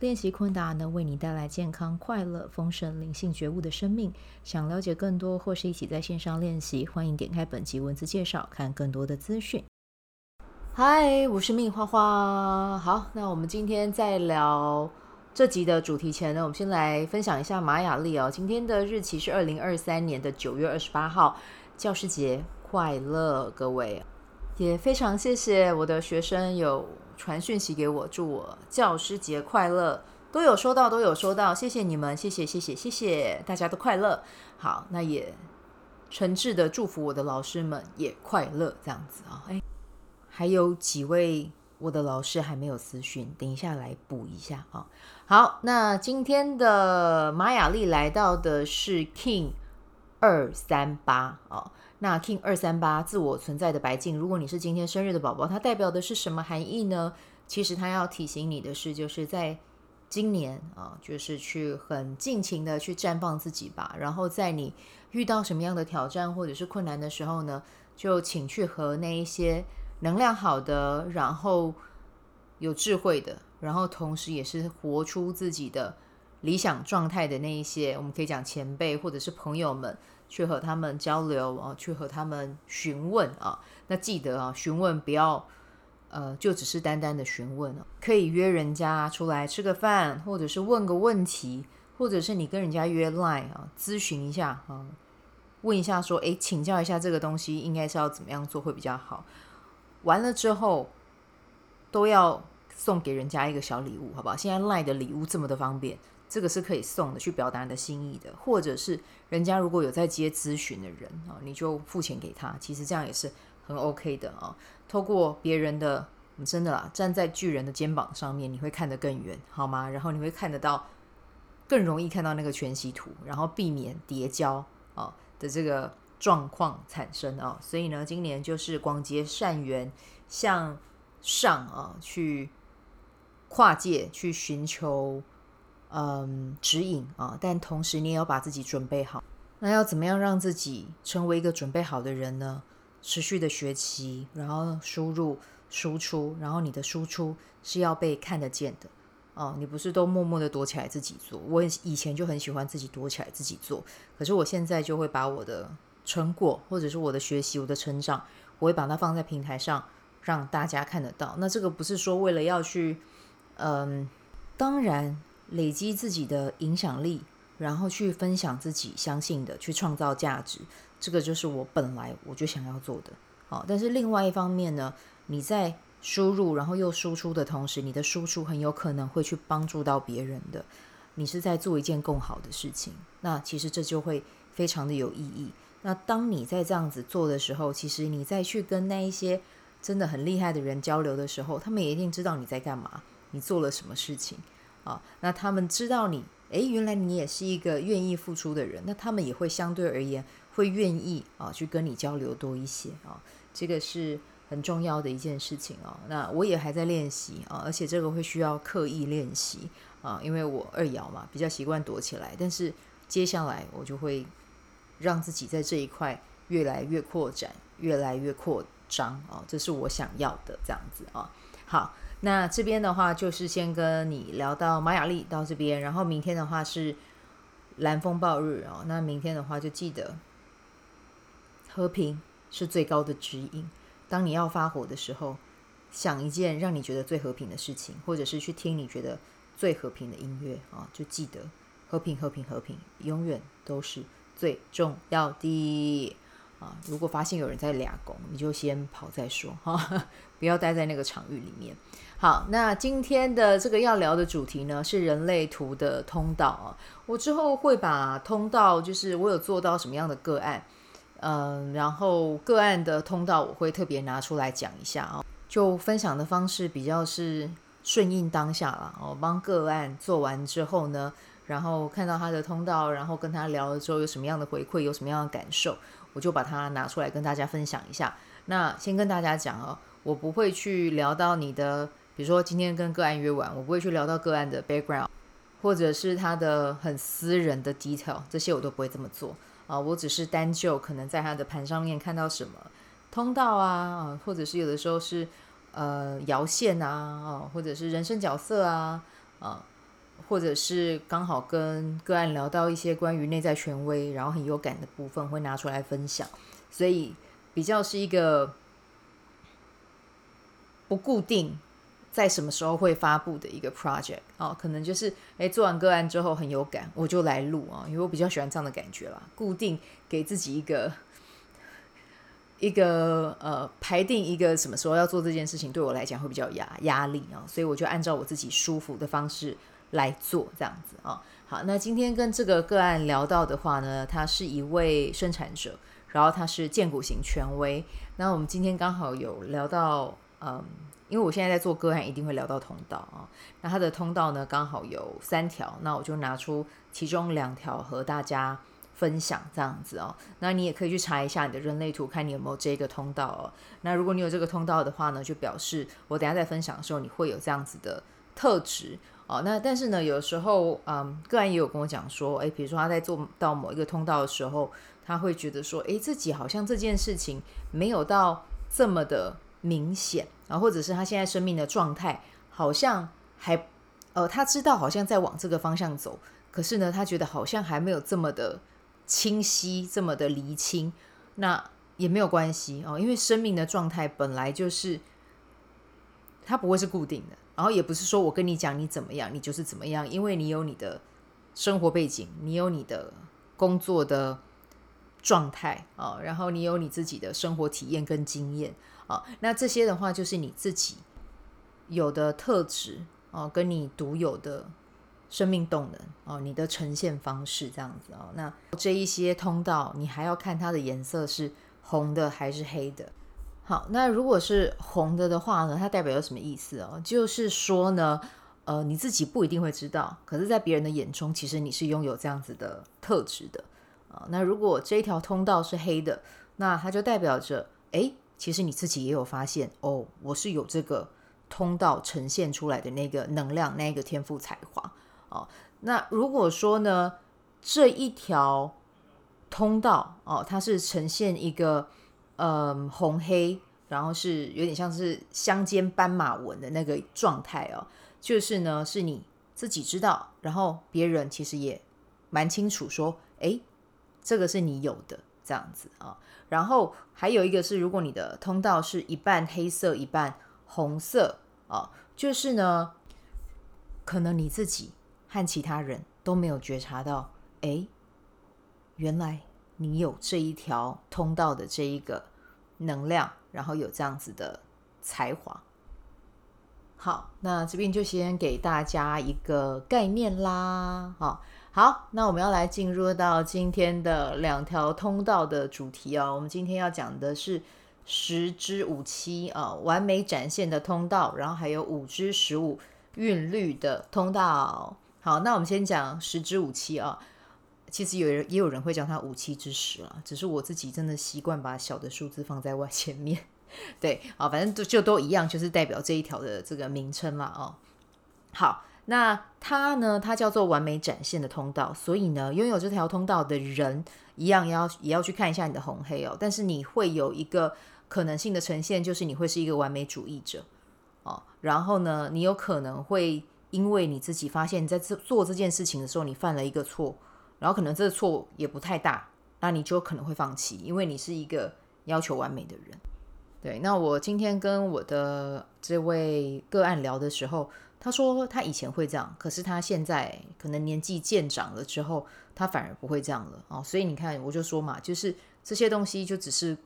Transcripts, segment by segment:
练习昆达能为你带来健康、快乐、丰盛、灵性觉悟的生命。想了解更多或是一起在线上练习，欢迎点开本集文字介绍，看更多的资讯。嗨，我是命花花。好，那我们今天在聊这集的主题前呢，我们先来分享一下玛雅历哦。今天的日期是二零二三年的九月二十八号，教师节快乐，各位！也非常谢谢我的学生有。传讯息给我，祝我教师节快乐，都有收到，都有收到，谢谢你们，谢谢，谢谢，谢谢，大家都快乐。好，那也诚挚的祝福我的老师们也快乐，这样子啊。哎，还有几位我的老师还没有私讯，等一下来补一下啊。好，那今天的马雅丽来到的是 King 二三八啊。那 King 二三八自我存在的白镜，如果你是今天生日的宝宝，它代表的是什么含义呢？其实它要提醒你的是，就是在今年啊，就是去很尽情的去绽放自己吧。然后在你遇到什么样的挑战或者是困难的时候呢，就请去和那一些能量好的，然后有智慧的，然后同时也是活出自己的理想状态的那一些，我们可以讲前辈或者是朋友们。去和他们交流啊，去和他们询问啊。那记得啊，询问不要呃，就只是单单的询问啊，可以约人家出来吃个饭，或者是问个问题，或者是你跟人家约 line 啊，咨询一下啊，问一下说，诶，请教一下这个东西应该是要怎么样做会比较好。完了之后都要送给人家一个小礼物，好不好？现在赖的礼物这么的方便。这个是可以送的，去表达你的心意的，或者是人家如果有在接咨询的人啊，你就付钱给他，其实这样也是很 OK 的啊。透过别人的，真的啦，站在巨人的肩膀上面，你会看得更远，好吗？然后你会看得到，更容易看到那个全息图，然后避免叠交啊的这个状况产生啊。所以呢，今年就是广结善缘，向上啊去跨界，去寻求。嗯，指引啊，但同时你也要把自己准备好。那要怎么样让自己成为一个准备好的人呢？持续的学习，然后输入、输出，然后你的输出是要被看得见的哦。你不是都默默的躲起来自己做。我以前就很喜欢自己躲起来自己做，可是我现在就会把我的成果，或者是我的学习、我的成长，我会把它放在平台上，让大家看得到。那这个不是说为了要去，嗯，当然。累积自己的影响力，然后去分享自己相信的，去创造价值，这个就是我本来我就想要做的。好，但是另外一方面呢，你在输入然后又输出的同时，你的输出很有可能会去帮助到别人的，你是在做一件更好的事情。那其实这就会非常的有意义。那当你在这样子做的时候，其实你再去跟那一些真的很厉害的人交流的时候，他们也一定知道你在干嘛，你做了什么事情。啊，那他们知道你，诶，原来你也是一个愿意付出的人，那他们也会相对而言会愿意啊去跟你交流多一些啊，这个是很重要的一件事情啊。那我也还在练习啊，而且这个会需要刻意练习啊，因为我二爻嘛，比较习惯躲起来，但是接下来我就会让自己在这一块越来越扩展，越来越扩张啊，这是我想要的这样子啊。好。那这边的话就是先跟你聊到马雅历到这边，然后明天的话是蓝风暴日哦。那明天的话就记得和平是最高的指引。当你要发火的时候，想一件让你觉得最和平的事情，或者是去听你觉得最和平的音乐啊，就记得和平、和平、和平，永远都是最重要的啊。如果发现有人在俩拱，你就先跑再说哈，不要待在那个场域里面。好，那今天的这个要聊的主题呢，是人类图的通道啊。我之后会把通道，就是我有做到什么样的个案，嗯，然后个案的通道我会特别拿出来讲一下啊。就分享的方式比较是顺应当下了。我帮个案做完之后呢，然后看到他的通道，然后跟他聊了之后有什么样的回馈，有什么样的感受，我就把它拿出来跟大家分享一下。那先跟大家讲哦，我不会去聊到你的，比如说今天跟个案约完，我不会去聊到个案的 background，或者是他的很私人的 detail，这些我都不会这么做啊。我只是单就可能在他的盘上面看到什么通道啊，或者是有的时候是呃摇线啊，啊，或者是人生角色啊，啊，或者是刚好跟个案聊到一些关于内在权威，然后很有感的部分，会拿出来分享，所以。比较是一个不固定在什么时候会发布的一个 project 哦，可能就是诶做完个案之后很有感，我就来录啊，因为我比较喜欢这样的感觉啦。固定给自己一个一个呃排定一个什么时候要做这件事情，对我来讲会比较压压力啊，所以我就按照我自己舒服的方式来做这样子啊。好，那今天跟这个个案聊到的话呢，他是一位生产者。然后他是建骨型权威，那我们今天刚好有聊到，嗯，因为我现在在做个案，一定会聊到通道啊。那他的通道呢，刚好有三条，那我就拿出其中两条和大家分享，这样子哦。那你也可以去查一下你的人类图，看你有没有这个通道哦。那如果你有这个通道的话呢，就表示我等下在分享的时候，你会有这样子的特质哦。那但是呢，有时候，嗯，个案也有跟我讲说，诶，比如说他在做到某一个通道的时候。他会觉得说，诶，自己好像这件事情没有到这么的明显啊，或者是他现在生命的状态好像还，呃，他知道好像在往这个方向走，可是呢，他觉得好像还没有这么的清晰，这么的厘清。那也没有关系哦，因为生命的状态本来就是，它不会是固定的，然后也不是说我跟你讲你怎么样，你就是怎么样，因为你有你的生活背景，你有你的工作的。状态啊，然后你有你自己的生活体验跟经验啊，那这些的话就是你自己有的特质哦，跟你独有的生命动能哦，你的呈现方式这样子哦。那这一些通道，你还要看它的颜色是红的还是黑的。好，那如果是红的的话呢，它代表有什么意思哦？就是说呢，呃，你自己不一定会知道，可是在别人的眼中，其实你是拥有这样子的特质的啊。那如果这一条通道是黑的，那它就代表着，哎，其实你自己也有发现哦，我是有这个通道呈现出来的那个能量，那个天赋才华哦。那如果说呢，这一条通道哦，它是呈现一个嗯红黑，然后是有点像是相间斑马纹的那个状态哦，就是呢是你自己知道，然后别人其实也蛮清楚说，哎。这个是你有的这样子啊，然后还有一个是，如果你的通道是一半黑色一半红色啊，就是呢，可能你自己和其他人都没有觉察到，哎，原来你有这一条通道的这一个能量，然后有这样子的才华。好，那这边就先给大家一个概念啦，好。好，那我们要来进入到今天的两条通道的主题哦。我们今天要讲的是十之五七啊，完美展现的通道，然后还有五之十五韵律的通道。好，那我们先讲十之五七啊。其实有人也有人会叫它五七之十啊，只是我自己真的习惯把小的数字放在外前面。对，啊，反正就就都一样，就是代表这一条的这个名称了哦。好。那它呢？它叫做完美展现的通道，所以呢，拥有这条通道的人一样要也要去看一下你的红黑哦。但是你会有一个可能性的呈现，就是你会是一个完美主义者哦。然后呢，你有可能会因为你自己发现你在做做这件事情的时候，你犯了一个错，然后可能这个错也不太大，那你就可能会放弃，因为你是一个要求完美的人。对，那我今天跟我的这位个案聊的时候。他说他以前会这样，可是他现在可能年纪渐长了之后，他反而不会这样了哦。所以你看，我就说嘛，就是这些东西就只是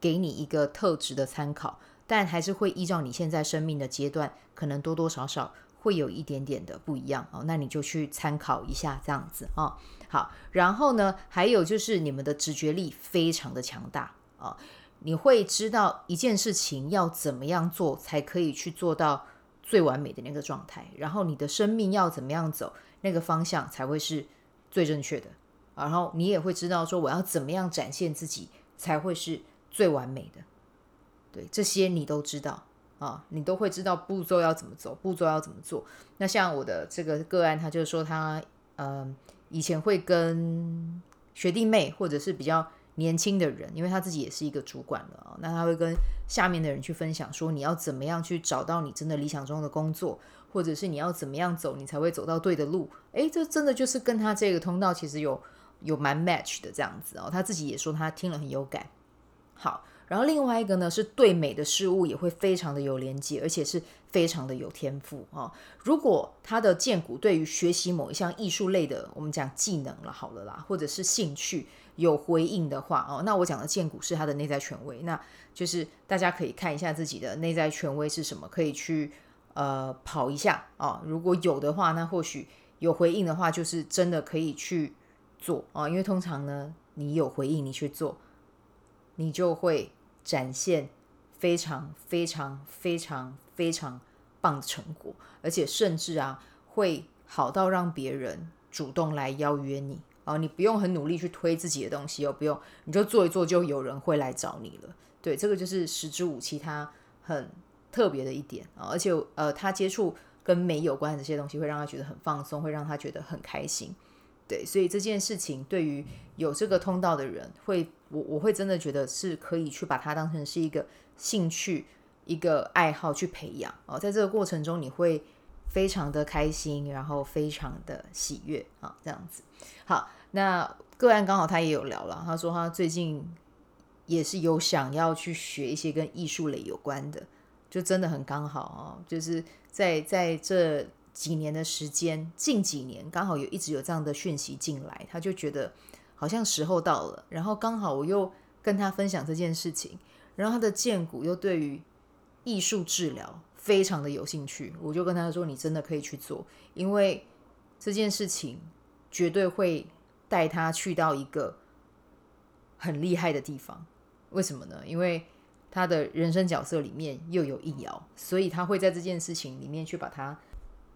给你一个特质的参考，但还是会依照你现在生命的阶段，可能多多少少会有一点点的不一样哦。那你就去参考一下这样子啊。好，然后呢，还有就是你们的直觉力非常的强大啊，你会知道一件事情要怎么样做才可以去做到。最完美的那个状态，然后你的生命要怎么样走，那个方向才会是最正确的。然后你也会知道说，我要怎么样展现自己才会是最完美的。对，这些你都知道啊，你都会知道步骤要怎么走，步骤要怎么做。那像我的这个个案，他就是说他呃以前会跟学弟妹或者是比较年轻的人，因为他自己也是一个主管了啊，那他会跟下面的人去分享说，你要怎么样去找到你真的理想中的工作，或者是你要怎么样走，你才会走到对的路。诶，这真的就是跟他这个通道其实有有蛮 match 的这样子哦。他自己也说他听了很有感。好。然后另外一个呢，是对美的事物也会非常的有连接，而且是非常的有天赋啊。如果他的荐骨对于学习某一项艺术类的，我们讲技能了，好了啦，或者是兴趣有回应的话哦，那我讲的荐骨是他的内在权威，那就是大家可以看一下自己的内在权威是什么，可以去呃跑一下啊。如果有的话，那或许有回应的话，就是真的可以去做啊，因为通常呢，你有回应，你去做。你就会展现非常非常非常非常棒的成果，而且甚至啊会好到让别人主动来邀约你啊，你不用很努力去推自己的东西哦，不用，你就做一做，就有人会来找你了。对，这个就是十之无期，他很特别的一点啊，而且呃，他接触跟美有关的这些东西，会让他觉得很放松，会让他觉得很开心。对，所以这件事情对于有这个通道的人，会我我会真的觉得是可以去把它当成是一个兴趣、一个爱好去培养哦。在这个过程中，你会非常的开心，然后非常的喜悦啊、这样子。好，那个案刚好他也有聊了，他说他最近也是有想要去学一些跟艺术类有关的，就真的很刚好啊、哦，就是在在这。几年的时间，近几年刚好有一直有这样的讯息进来，他就觉得好像时候到了。然后刚好我又跟他分享这件事情，然后他的荐骨又对于艺术治疗非常的有兴趣，我就跟他说：“你真的可以去做，因为这件事情绝对会带他去到一个很厉害的地方。为什么呢？因为他的人生角色里面又有艺疗，所以他会在这件事情里面去把它。”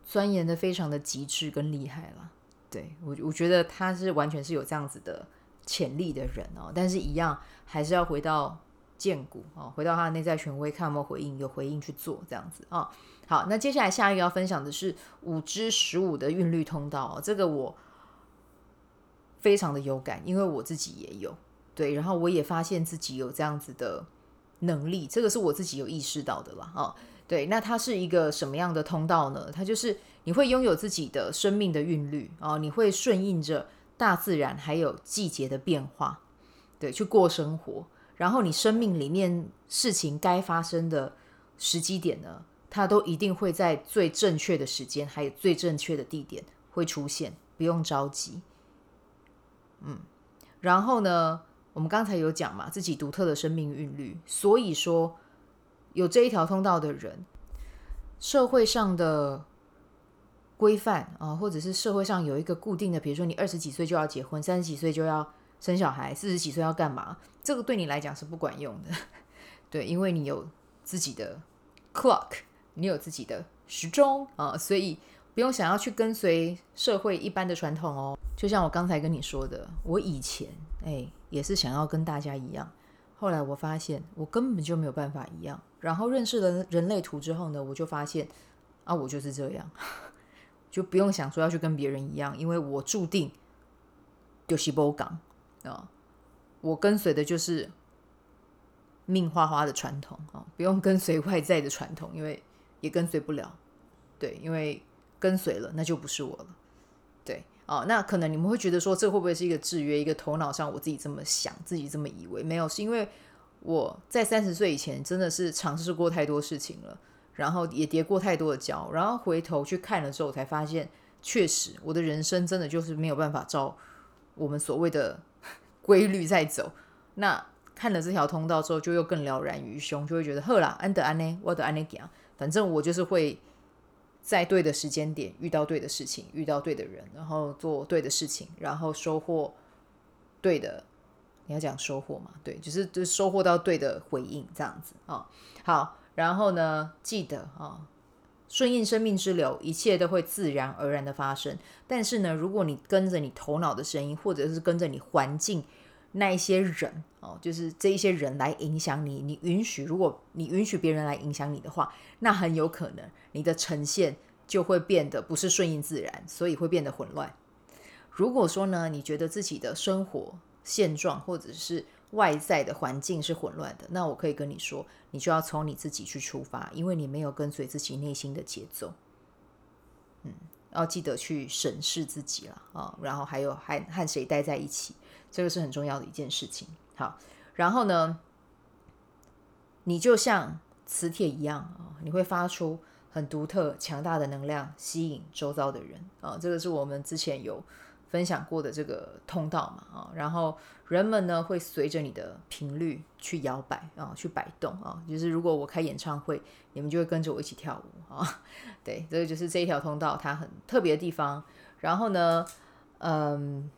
钻研的非常的极致跟厉害了，对，我我觉得他是完全是有这样子的潜力的人哦，但是一样还是要回到荐骨哦，回到他的内在权威，看有没有回应，有回应去做这样子啊、好，那接下来下一个要分享的是五之十五的韵律通道、哦，这个我非常的有感，因为我自己也有。对，然后我也发现自己有这样子的能力，这个是我自己有意识到的了啊。哦对，那它是一个什么样的通道呢？它就是你会拥有自己的生命的韵律啊、哦，你会顺应着大自然还有季节的变化，对，去过生活。然后你生命里面事情该发生的时机点呢，它都一定会在最正确的时间还有最正确的地点会出现，不用着急。嗯，然后呢，我们刚才有讲嘛，自己独特的生命韵律，所以说。有这一条通道的人，社会上的规范啊，或者是社会上有一个固定的，比如说你二十几岁就要结婚，三十几岁就要生小孩，四十几岁要干嘛？这个对你来讲是不管用的，对，因为你有自己的 clock，你有自己的时钟啊，所以不用想要去跟随社会一般的传统哦。就像我刚才跟你说的，我以前哎也是想要跟大家一样。后来我发现我根本就没有办法一样，然后认识了人类图之后呢，我就发现啊，我就是这样，就不用想说要去跟别人一样，因为我注定丢西波港啊，我跟随的就是命花花的传统啊，不用跟随外在的传统，因为也跟随不了，对，因为跟随了那就不是我了，对。哦，那可能你们会觉得说，这会不会是一个制约？一个头脑上我自己这么想，自己这么以为？没有，是因为我在三十岁以前真的是尝试过太多事情了，然后也跌过太多的跤，然后回头去看了之后，才发现确实我的人生真的就是没有办法照我们所谓的规律在走。那看了这条通道之后，就又更了然于胸，就会觉得呵啦，安德安呢，我的安内讲，反正我就是会。在对的时间点遇到对的事情，遇到对的人，然后做对的事情，然后收获对的。你要讲收获嘛？对，就是就收获到对的回应，这样子啊、哦。好，然后呢，记得啊、哦，顺应生命之流，一切都会自然而然的发生。但是呢，如果你跟着你头脑的声音，或者是跟着你环境那一些人哦，就是这一些人来影响你，你允许，如果你允许别人来影响你的话，那很有可能你的呈现就会变得不是顺应自然，所以会变得混乱。如果说呢，你觉得自己的生活现状或者是外在的环境是混乱的，那我可以跟你说，你就要从你自己去出发，因为你没有跟随自己内心的节奏。嗯，要记得去审视自己了啊、然后还有还和谁待在一起，这个是很重要的一件事情。好，然后呢，你就像磁铁一样啊、你会发出很独特、强大的能量，吸引周遭的人啊、这个是我们之前有。分享过的这个通道嘛，啊，然后人们呢会随着你的频率去摇摆啊，去摆动啊，就是如果我开演唱会，你们就会跟着我一起跳舞啊，对，这个就是这一条通道它很特别的地方。然后呢，嗯，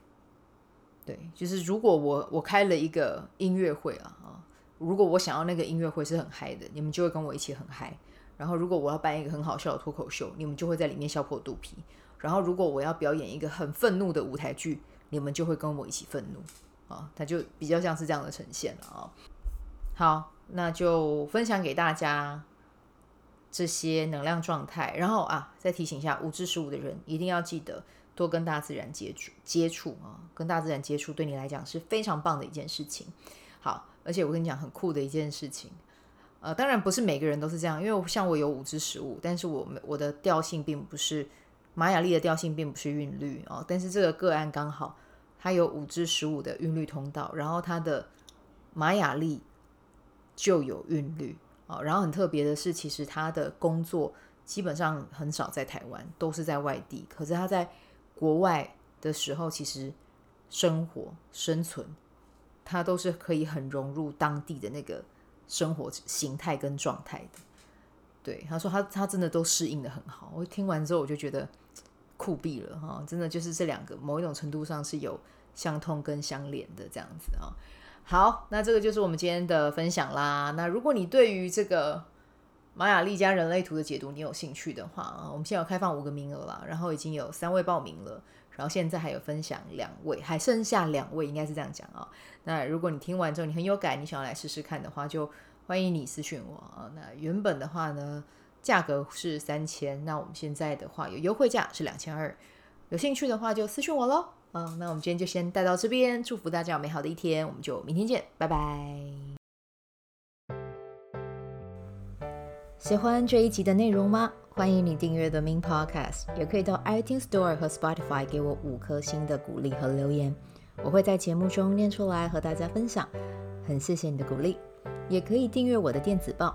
对，就是如果我我开了一个音乐会啊，啊，如果我想要那个音乐会是很嗨的，你们就会跟我一起很嗨。然后如果我要办一个很好笑的脱口秀，你们就会在里面笑破肚皮。然后，如果我要表演一个很愤怒的舞台剧，你们就会跟我一起愤怒啊，它就比较像是这样的呈现了啊。好，那就分享给大家这些能量状态。然后啊，再提醒一下，五至十五的人一定要记得多跟大自然接触接触啊，跟大自然接触对你来讲是非常棒的一件事情。好，而且我跟你讲很酷的一件事情，呃，当然不是每个人都是这样，因为像我有五至十五，但是我我的调性并不是。玛雅历的调性并不是韵律哦，但是这个个案刚好它有五至十五的韵律通道，然后它的玛雅历就有韵律哦，然后很特别的是，其实他的工作基本上很少在台湾，都是在外地。可是他在国外的时候，其实生活生存，他都是可以很融入当地的那个生活形态跟状态的。对，他说他他真的都适应得很好。我听完之后，我就觉得酷毙了哈！真的就是这两个某一种程度上是有相通跟相连的这样子啊。好，那这个就是我们今天的分享啦。那如果你对于这个玛雅历加人类图的解读你有兴趣的话啊，我们现在有开放五个名额啦，然后已经有三位报名了，然后现在还有分享两位，还剩下两位，应该是这样讲啊。那如果你听完之后你很有感，你想要来试试看的话，就。欢迎你私讯我啊！那原本的话呢，价格是三千，那我们现在的话有优惠价是两千二。有兴趣的话就私信我喽。嗯，那我们今天就先带到这边，祝福大家有美好的一天，我们就明天见，拜拜。喜欢这一集的内容吗？欢迎你订阅 The Min Podcast，也可以到 iTunes Store 和 Spotify 给我五颗星的鼓励和留言，我会在节目中念出来和大家分享。很谢谢你的鼓励。也可以订阅我的电子报，